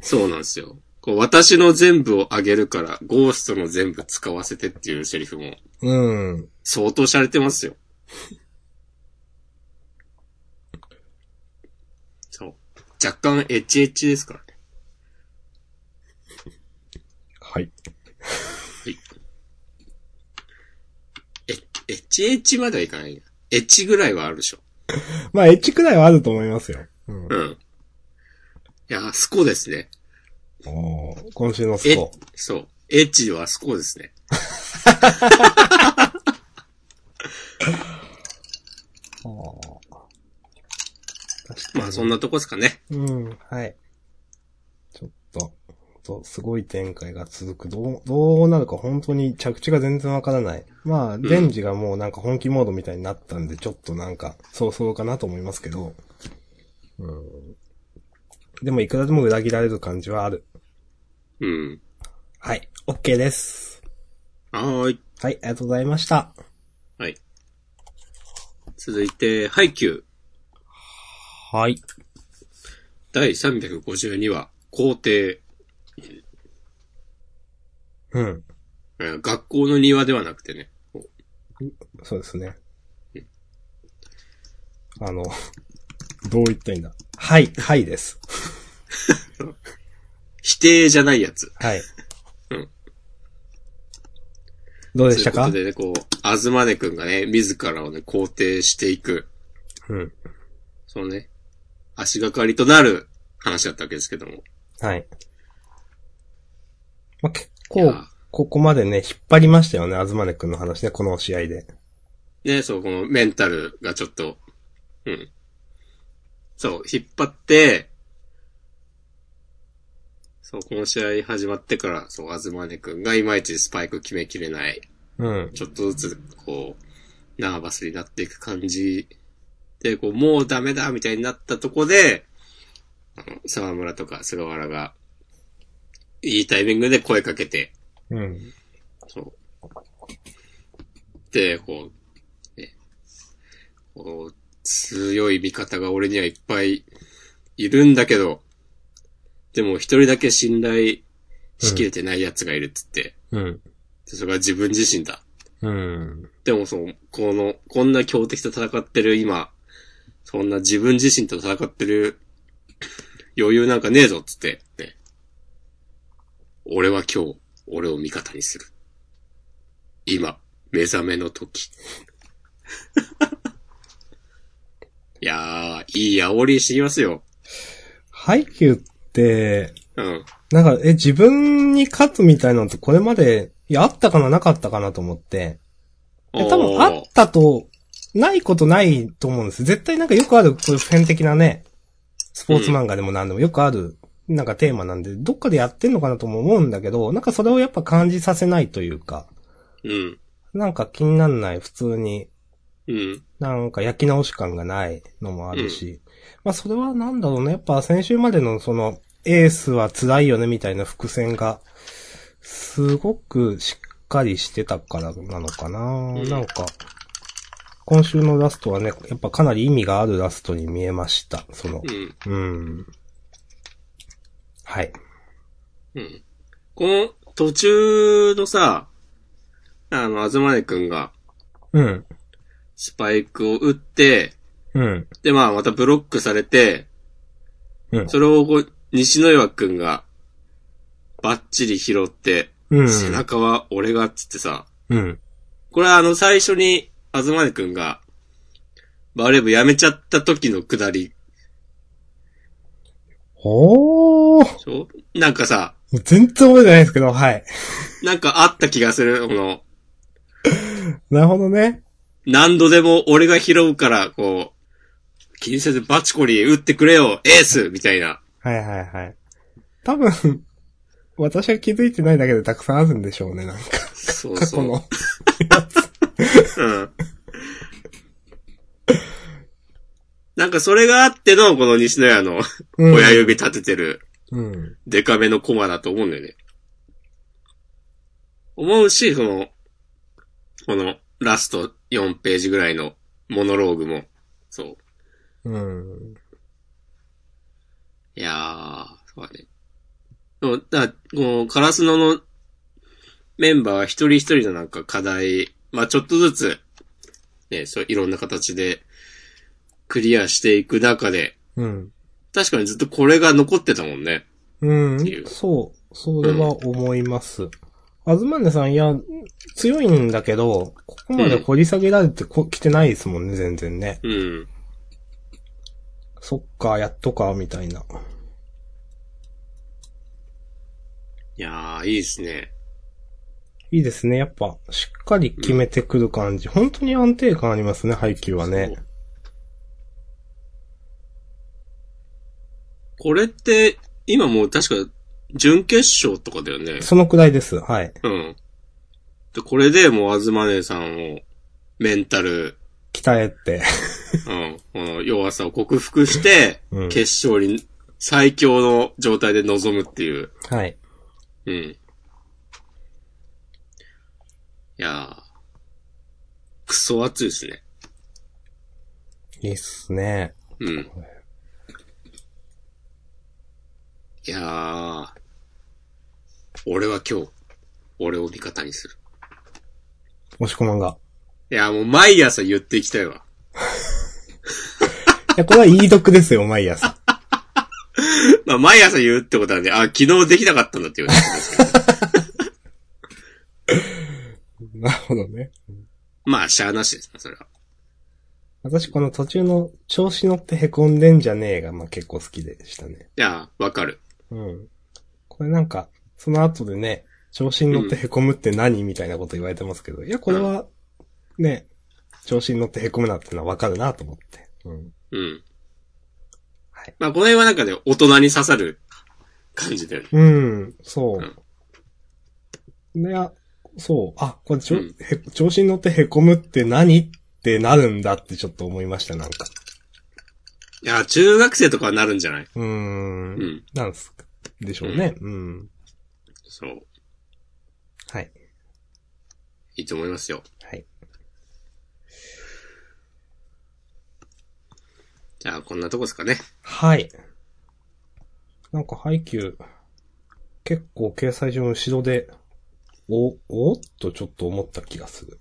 そうなんですよ。こう私の全部をあげるから、ゴーストの全部使わせてっていうセリフも、うん。相当洒落てますよ。<laughs> そう。若干エッチエッチですからね。はい。え、エッチエッチまではいかないな。エッチぐらいはあるでしょ。<laughs> まあ、エッジくらいはあると思いますよ。うん。うん。いや、スコですね。今週のスえコ。、そう。エッチはスコですね。<laughs> まあそんなとこですかね。うん、はい。ちょっと、すごい展開が続く。どう、どうなるか本当に着地が全然わからない。まあ、デンジがもうなんか本気モードみたいになったんで、ちょっとなんか、そうそうかなと思いますけど。うん。でもいくらでも裏切られる感じはある。うん。はい、OK です。はーい。はい、ありがとうございました。はい。続いて、ハイキューはい。第352話、校庭。うん。えー学校の庭ではなくてね。そうですね。あの、どう言ったらいいんだ。はい、はいです。<laughs> 否定じゃないやつ。はい。うん。どうでしたか？ということでね、こう、あずまねくんがね、自らをね、肯定していく、うん。そのね、足がかりとなる話だったわけですけども。はい。まあ、結構、ここまでね、引っ張りましたよね、あずまねくんの話ね、この試合で。ね、そう、このメンタルがちょっと、うん。そう、引っ張って、そう、この試合始まってから、そう、あずまねくんがいまいちスパイク決めきれない。うん。ちょっとずつ、こう、ナーバスになっていく感じで、こう、もうダメだみたいになったとこで、あの、沢村とか菅原が、いいタイミングで声かけて、うん。そう。で、こう、ね、こう、強い味方が俺にはいっぱいいるんだけど、でも一人だけ信頼しきれてない奴がいるっつって、うん。でそれが自分自身だ。うん。でもそう、この、こんな強敵と戦ってる今、そんな自分自身と戦ってる余裕なんかねえぞっつって、ね。俺は今日、俺を味方にする。今、目覚めの時。<laughs> いやー、いい煽りしてきますよ。ハイキューって、うん。なんか、え、自分に勝つみたいなのってこれまで、いや、あったかな、なかったかなと思って。いや、多分あったと、ないことないと思うんです。絶対なんかよくある、こういう普遍的なね、スポーツ漫画でも何でもよくある、なんかテーマなんで、どっかでやってんのかなとも思うんだけど、なんかそれをやっぱ感じさせないというか、うん。なんか気になんない、普通に、うん。なんか焼き直し感がないのもあるし、まあそれはなんだろうね、やっぱ先週までのその、エースは辛いよねみたいな伏線が、すごくしっかりしてたからなのかな、んなんか、今週のラストはね、やっぱかなり意味があるラストに見えました。そのう、ん。うん。はい。うん。この途中のさ、あの、あずまねくんがうん。スパイクを打って、うん。で、まあ、またブロックされて、うんそれをこう、西野岩くんが、バッチリ拾って、うん。背中は俺がっつってさ、うん。これはあの、最初に、あずまねくんが、バレー部辞めちゃった時のくだり、おー。なんかさ、全然覚えてないですけど、はい。なんかあった気がする、この、なるほどね。何度でも俺が拾うから、こう、気にせずバチコリ打ってくれよ、エースみたいな。はいはいはい。多分、私は気づいてないだけでたくさんあるんでしょうね、なんか。そうそう。過去の。うん。なんかそれがあっての、この西野屋のうん親指立ててるうん。デカめのコマだと思うんだよね。思うし、その、このラスト4ページぐらいのモノローグも、そう。うん。いやー、そうだね。でも、だこのカラスノのメンバーは一人一人のなんか課題、まあちょっとずつ、ね、そういろんな形でクリアしていく中で、うん。確かにずっとこれが残ってたもんね。うんっていう。そう。それは思います。あずまねさん、いや、強いんだけど、ここまで掘り下げられてこ、来てないですもんね、全然ね。うん。そっか、やっとか、みたいな。いやー、いいですね。いいですね。やっぱ、しっかり決めてくる感じ。本当に安定感ありますね、配球はね。これって、今もう確か、準決勝とかだよね。そのくらいです。はい。うん。で、これでもう、あずまねさんを、メンタル、鍛えて。うん、この弱さを克服して、うん決勝に最強の状態で臨むっていう。はい。うん。いやー、クソ熱いですね。いいっすね。うん。いやー、俺は今日、俺を味方にする。押し込まんが。いや、もう毎朝言っていきたいわ。いや、これはいい読ですよ、毎朝。<laughs> まあ、毎朝言うってことはね、あ、昨日できなかったんだっていうことですけど。<laughs> なるほどね。まあ、しゃあなしですね、それは。私この途中の調子乗って凹んでんじゃねえが、まあ結構好きでしたね。いや、わかる。うん。これなんか、その後でね、調子に乗って凹むって何、みたいなこと言われてますけど、いや、これは、ね、調子に乗って凹むなってのはわかるなと思って。うん。うん。はい。まあ、この辺はなんかね、大人に刺さる感じだよね。うん、そう。いや、そう。あ、これちょ、うんへ調子に乗って凹むって何ってなるんだってちょっと思いました、なんか。いや、中学生とかはなるんじゃない？うーん。うん。なんすかでしょうね。うん。そう。はい。いいと思いますよ。はい。じゃあ、こんなとこですかね。はい。なんか配給、結構掲載上の後ろで、お、おっとちょっと思った気がする。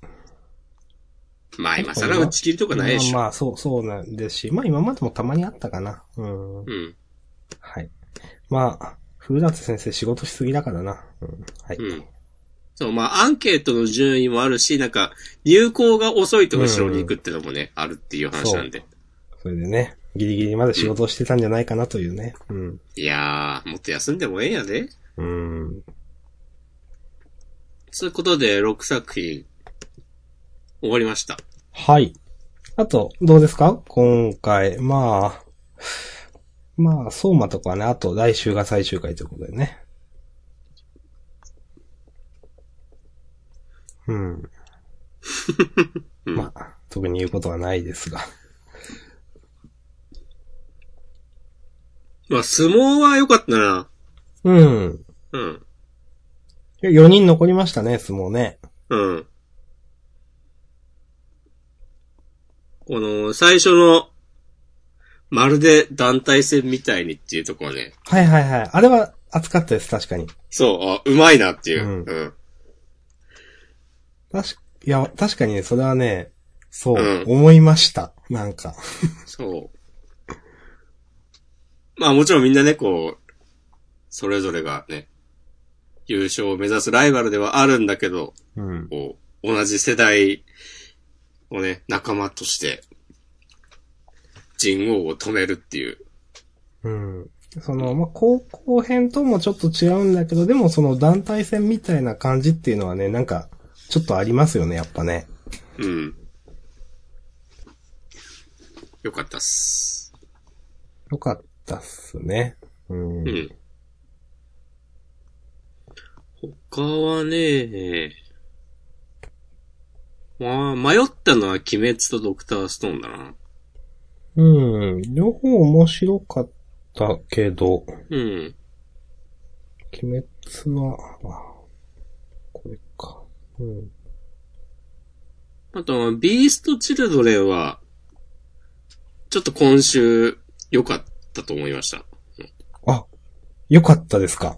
まあ、今更打ち切りとかないでしょ。まあまあ、そう、そうなんですし、まあ今までもたまにあったかな。うん。うん。はい。まあ、古舘先生仕事しすぎだからな。うん。はい。うん。そう、まあ、アンケートの順位もあるし、なんか、入校が遅いと後ろに行くってのもね、あるっていう話なんで。それでね、ギリギリまで仕事をしてたんじゃないかなというね。うん。いやー、もっと休んでもええんやで。うん。そういうことで、6作品、終わりました。はい。あと、どうですか？今回、まあ、まあ、相馬とかはね、あと来週が最終回ということでね。うん。う <laughs> んまあ、特に言うことはないですが。まあ、相撲は良かったな。うん。うん。4人残りましたね、相撲ね。うん。この、最初の、まるで団体戦みたいにっていうところね。はいはいはい。あれは熱かったです、確かに。そう、あ、うまいなっていう。うんうん。確か、いや、確かにね、それはね、そう、うん思いました。なんか。そう。まあもちろんみんなね、こう、それぞれがね、優勝を目指すライバルではあるんだけど、うん。こう、同じ世代をね、仲間として、人王を止めるっていう。うん。その、まあ、高校編ともちょっと違うんだけど、でもその団体戦みたいな感じっていうのはね、なんか、ちょっとありますよね、やっぱね。うん。よかったっす。よかったっすね。うん。うん。他はね、まあ、迷ったのは鬼滅とドクターストーンだな。うん。両方面白かったけど、うん。鬼滅は。うん。あと、ビーストチルドレンは、ちょっと今週良かったと思いました。あ、よかったですか？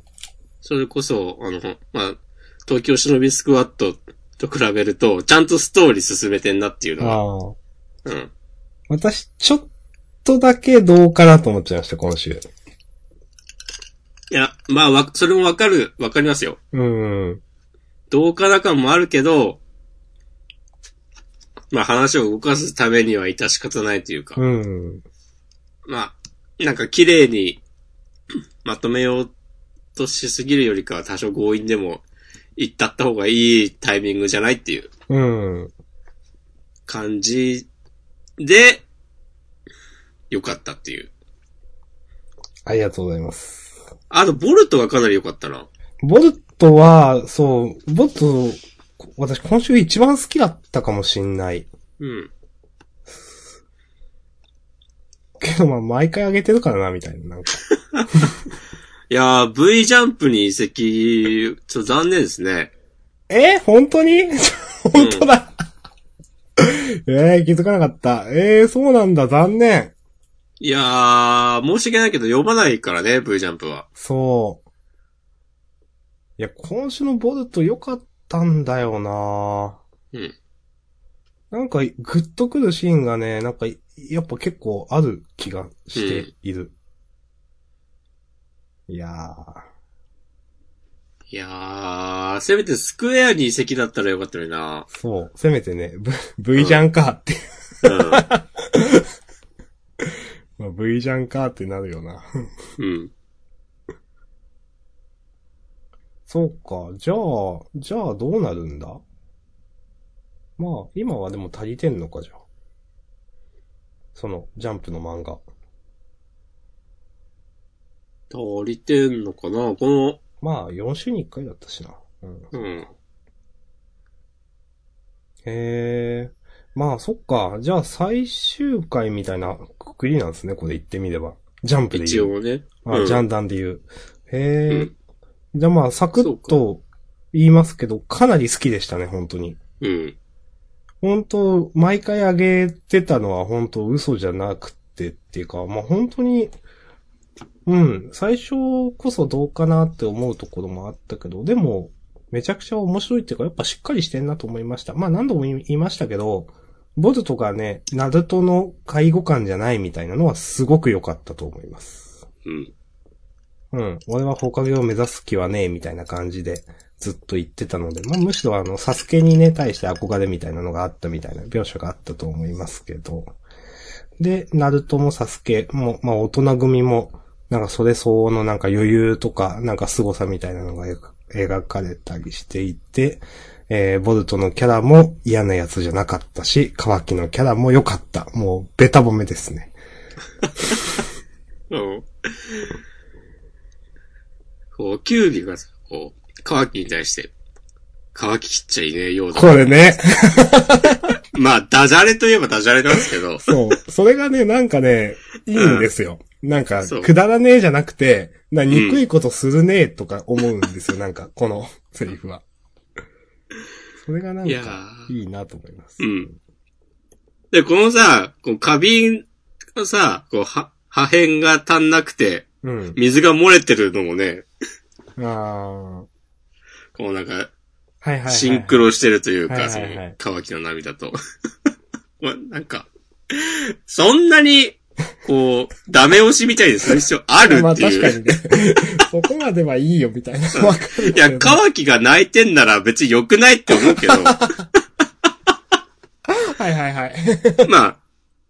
それこそ、あの、まあ、東京忍びスクワットと比べると、ちゃんとストーリー進めてんなっていうのが、ああ。うん。私、ちょっとだけどうかなと思っちゃいました、今週。いや、まあ、わ、それもわかる、わかりますよ。うん。どうかな感もあるけど、まあ話を動かすためには致し方ないというか、うん。まあ、なんか綺麗にまとめようとしすぎるよりかは多少強引でも行ったった方がいいタイミングじゃないっていううん。感じで、良かったっていう。ありがとうございます。あと、ボルトがかなり良かったな。ボルトは、そう、ボルト、私今週一番好きだったかもしんない。うん。けどまあ、毎回上げてるからな、みたいな、なんか。<laughs> いやー、V ジャンプに移籍、ちょっと残念ですね。えー本当に？本当だ。えー、気づかなかった。えー、そうなんだ、残念。いやー、申し訳ないけど読まないからね、V ジャンプは。そう。いや、今週のボルト良かったんだよなうん。なんか、グッとくるシーンがね、なんか、やっぱ結構ある気がしている。いやいやー、せめてスクエアに移籍だったらよかったのにな。ー、そう、せめてね、V, v ジャンかって、うん。<laughs> まあ、V ジャンかってなるよな。うん。そうか、じゃあ、じゃあどうなるんだ？まあ、今はでも足りてんのか、じゃあ。その、ジャンプの漫画。足りてんのかな？この、まあ、4週に1回だったしな。うん。うん。へえ。まあ、そっか。じゃあ、最終回みたいなくくりなんですね、これ言ってみれば。ジャンプで言う。一応ね。あ、うんジャンダンで言う。へえ。うんじゃあまあ、サクッと言いますけど、かなり好きでしたね、本当に。うん。本当毎回上げてたのは本当嘘じゃなくてっていうか、まあ本当に、うん、最初こそどうかなって思うところもあったけど、でも、めちゃくちゃ面白いっていうか、やっぱしっかりしてんなと思いました。まあ何度も言いましたけど、ボルとかね、ナルトの介護官じゃないみたいなのはすごく良かったと思います。うん。うん。俺は放課後を目指す気はねえ、みたいな感じでずっと言ってたので、まあむしろあの、サスケにね、対して憧れみたいなのがあったみたいな描写があったと思いますけど。で、ナルトもサスケも、まあ大人組も、なんかそれ相応のなんか余裕とか、なんか凄さみたいなのが描かれたりしていて、えー、ボルトのキャラも嫌なやつじゃなかったし、カワキのキャラも良かった。もう、ベタ褒めですね。<laughs> うん。こう、キュービがさ、こう、カワキに対して、カワキ切っちゃいねえようだ。これね。<laughs> まあ、ダジャレといえばダジャレなんですけど、そう。それがね、なんかね、いいんですよ。なんかそう、くだらねえじゃなくて、な、憎いことするねえとか思うんですよ。なんか、このセリフは。それがなんいやか、ーいいなと思います。うん。で、このさ、こう花瓶のさ、こう、は、破片が足んなくて、うん。水が漏れてるのもね、ああ。こうなんか、はいはい、はい。シンクロしてるというか、はいそはいはいの、乾きの涙と。<laughs> まあなんか、そんなに、こう、ダメ押しみたいにする必要あるまあっていう。確かにね。<laughs> そこまではいいよみたいな。いや、乾きが泣いてんなら別に良くないって思うけど、<laughs> はいはいはい。まあ、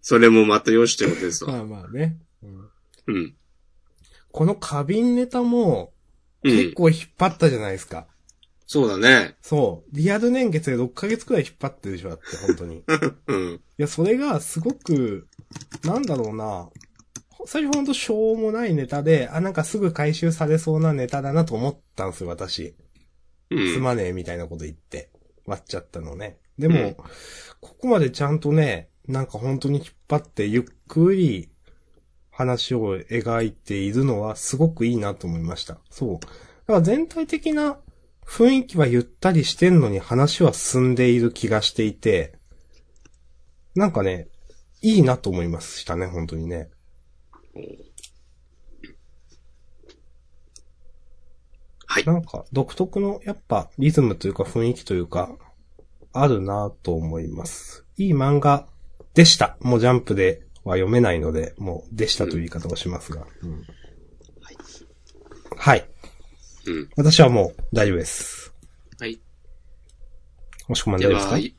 それもまたよしってことですわ。まあまあね。うんうん。この花瓶ネタも、うん。結構引っ張ったじゃないですか。そうだね。そう。リアル年月で6ヶ月くらい引っ張ってるでしょ、だって、本当に。い <laughs> うん。や、それがすごく、なんだろうな。最初ほんとしょうもないネタで、あ、なんかすぐ回収されそうなネタだなと思ったんですよ、私。うん。すまねえみたいなこと言って、割っちゃったのね。でも、うんここまでちゃんとね、なんか本当に引っ張ってゆっくり話を描いているのはすごくいいなと思いました。そう。から全体的な雰囲気はゆったりしてんのに話は進んでいる気がしていて、なんかね、いいなと思いましたね、本当にね。はい。なんか独特のやっぱリズムというか雰囲気というか、あるなと思います。いい漫画でした。もうジャンプでは読めないので、もうでしたという言い方をしますが。うんはい。はい。うん。私はもう大丈夫です。はい。もしくまんでは、大丈夫ですかい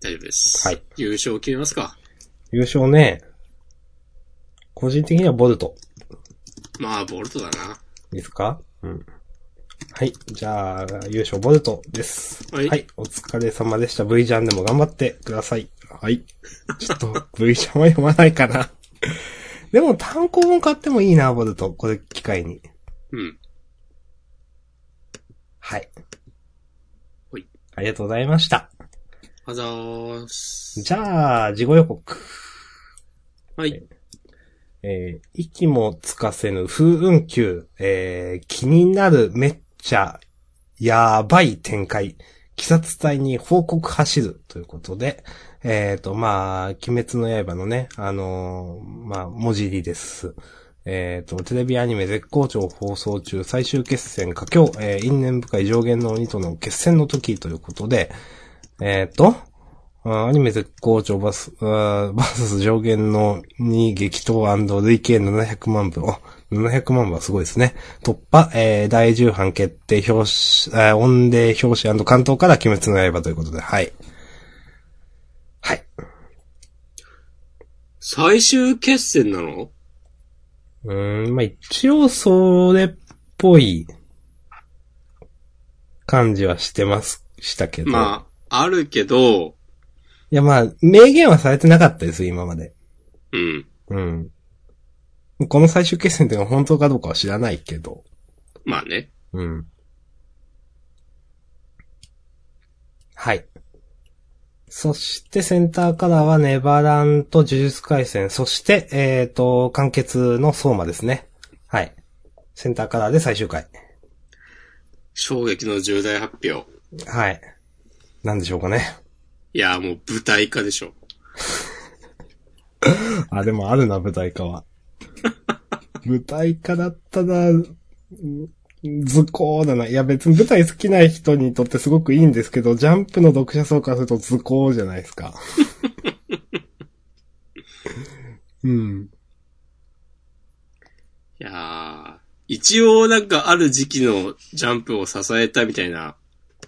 大丈夫です。はい。優勝決めますか？優勝ね、個人的にはボルト。まあ、ボルトだな。いいですか？うん。はい。じゃあ、優勝ボルトです。はいお疲れ様でした。V ジャンでも頑張ってください。はい。ちょっと、ャンは読まないかな。でも単行本買ってもいいな、ボルト。これ機会に。うん。はい。ほい。ありがとうございました。あざーす。じゃあ、事後予告。はい。えー息もつかせぬ風雲球、えー気になるめっちゃ、やばい展開。鬼殺隊に報告走るということで、えっ、と、まあ、鬼滅の刃のね、あのーまあ、文字入りです。えっ、と、テレビアニメ絶好調放送中最終決戦佳境、えー因縁深い上限の鬼との決戦の時ということで、えっ、と、アニメ絶好調バス、バーサス上限のに激闘累計700万部。お、700万部はすごいですね。突破、えー、第10版決定表紙、えー、音霊表紙関東から鬼滅の刃ということで、はい。はい。最終決戦なの？うーん、まあ、一応それっぽい感じはしてます、したけど。まあ、あるけど、いやまあ、明言はされてなかったです、今まで。うん。うん。この最終決戦っていうのは本当かどうかは知らないけど。まあね。うん。はい。そしてセンターカラーはネバランと呪術回戦、そして、えっ、と、完結の相馬ですね。はい。センターカラーで最終回。衝撃の重大発表。はい。なんでしょうかね。いや、もう舞台化でしょ。<laughs> あ、でもあるな、舞台化は。舞台化だったら、うん図工だな。いや別に舞台好きな人にとってすごくいいんですけど、ジャンプの読者層からすると図工じゃないですか。<laughs> うん。いやー、一応なんかある時期のジャンプを支えたみたいな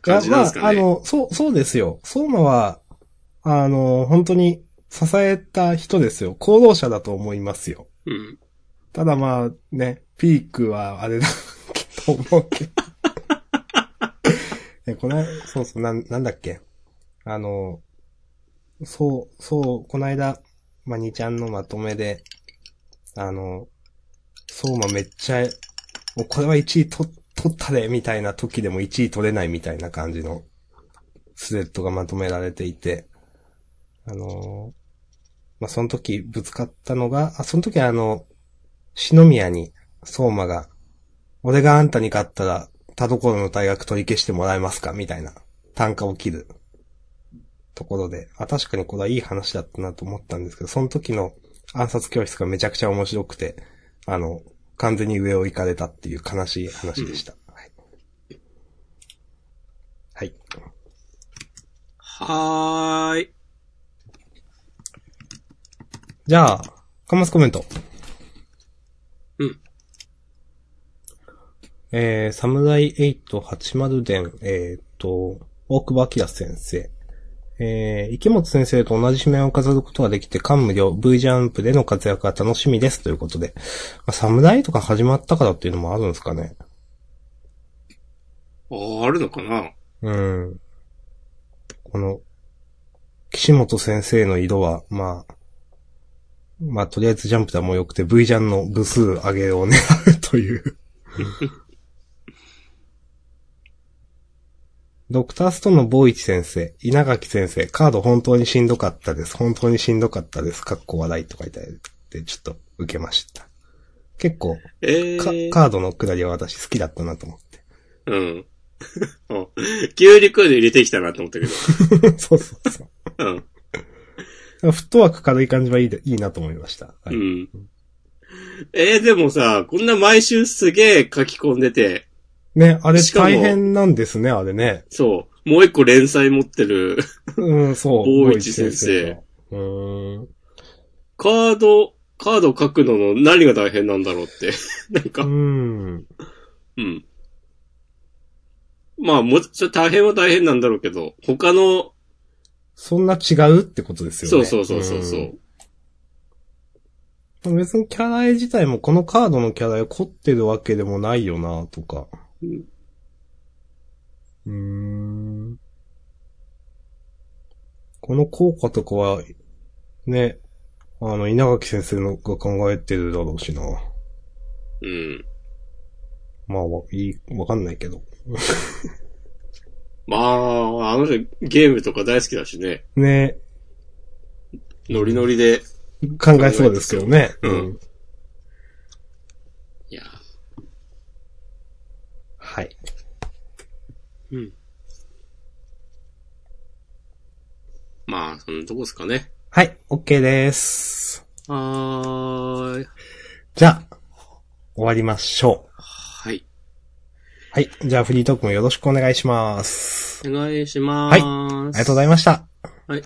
感じなんですかね。まあ、あの、そう、そうですよ。相馬は、あの、本当に支えた人ですよ。行動者だと思いますよ。うん。ただまあね、ピークはあれだ <laughs> と思うけど。<laughs> え、この、そうそう、な、なんだっけ？あの、そう、そう、この間、まあ、にちゃんのまとめで、あの、そうまめっちゃ、おこれは1位取、取ったで、みたいな時でも1位取れないみたいな感じの、スレッドがまとめられていて、あの、まあ、その時ぶつかったのが、あ、その時あの、篠宮に、相馬が、俺があんたに勝ったら、田所の大学取り消してもらえますかみたいな、単価を切る、ところで、あ、確かにこれはいい話だったなと思ったんですけど、その時の暗殺教室がめちゃくちゃ面白くて、あの、完全に上を行かれたっていう悲しい話でした。はい。はい。はーい。じゃあ、カマスコメント。うん。えー、サムライ880伝、えーっと、大久保明先生。えー、池本先生と同じ紙面を飾ることができて感無量、V ジャンプでの活躍が楽しみですということで。まあ、サムライとか始まったからっていうのもあるんですかね。あーあるのかな？うん。この、岸本先生の色は、まあ、まあ、とりあえずジャンプではもう良くて、V ジャンの部数上げを狙うという。<laughs> ドクターストーンのボーイチ先生、稲垣先生、カード本当にしんどかったです。本当にしんどかったです。かっこ笑いと書いてあって、ちょっと受けました。結構、かえー、カードのくだりは私好きだったなと思って。うん。<laughs> お急に来るの入れてきたなと思ったけど。<laughs> そうそうそう。うん。フットワーク軽い感じはいいでいいなと思いました。はいうん。えー、でもさ、こんな毎週すげえ書き込んでて、ね、あれしかも大変なんですね、あれね。そう、もう一個連載持ってる、うん、そう。大市先生。うーん。カード、カード書くのの何が大変なんだろうって。<laughs> なんかう、ん。うん。まあ、もう、それ大変は大変なんだろうけど、他の、そんな違うってことですよね。そうそうそうそうそう。うん。別にキャラ絵自体もこのカードのキャラ絵凝ってるわけでもないよな、とか。うんうーん。この効果とかは、ね、あの、稲垣先生のが考えてるだろうしな。うん。まあ、わいい、わかんないけど。<laughs> まあ、あの人ゲームとか大好きだしね。ね、ノリノリで。考えそうですけどね。うん。いや。はい。うん。まあ、そんなとこですかね。はい、OK です。はーい。じゃあ、終わりましょう。はい。はい。じゃあ、フリートークもよろしくお願いします。お願いします。ありがとうございました。はい。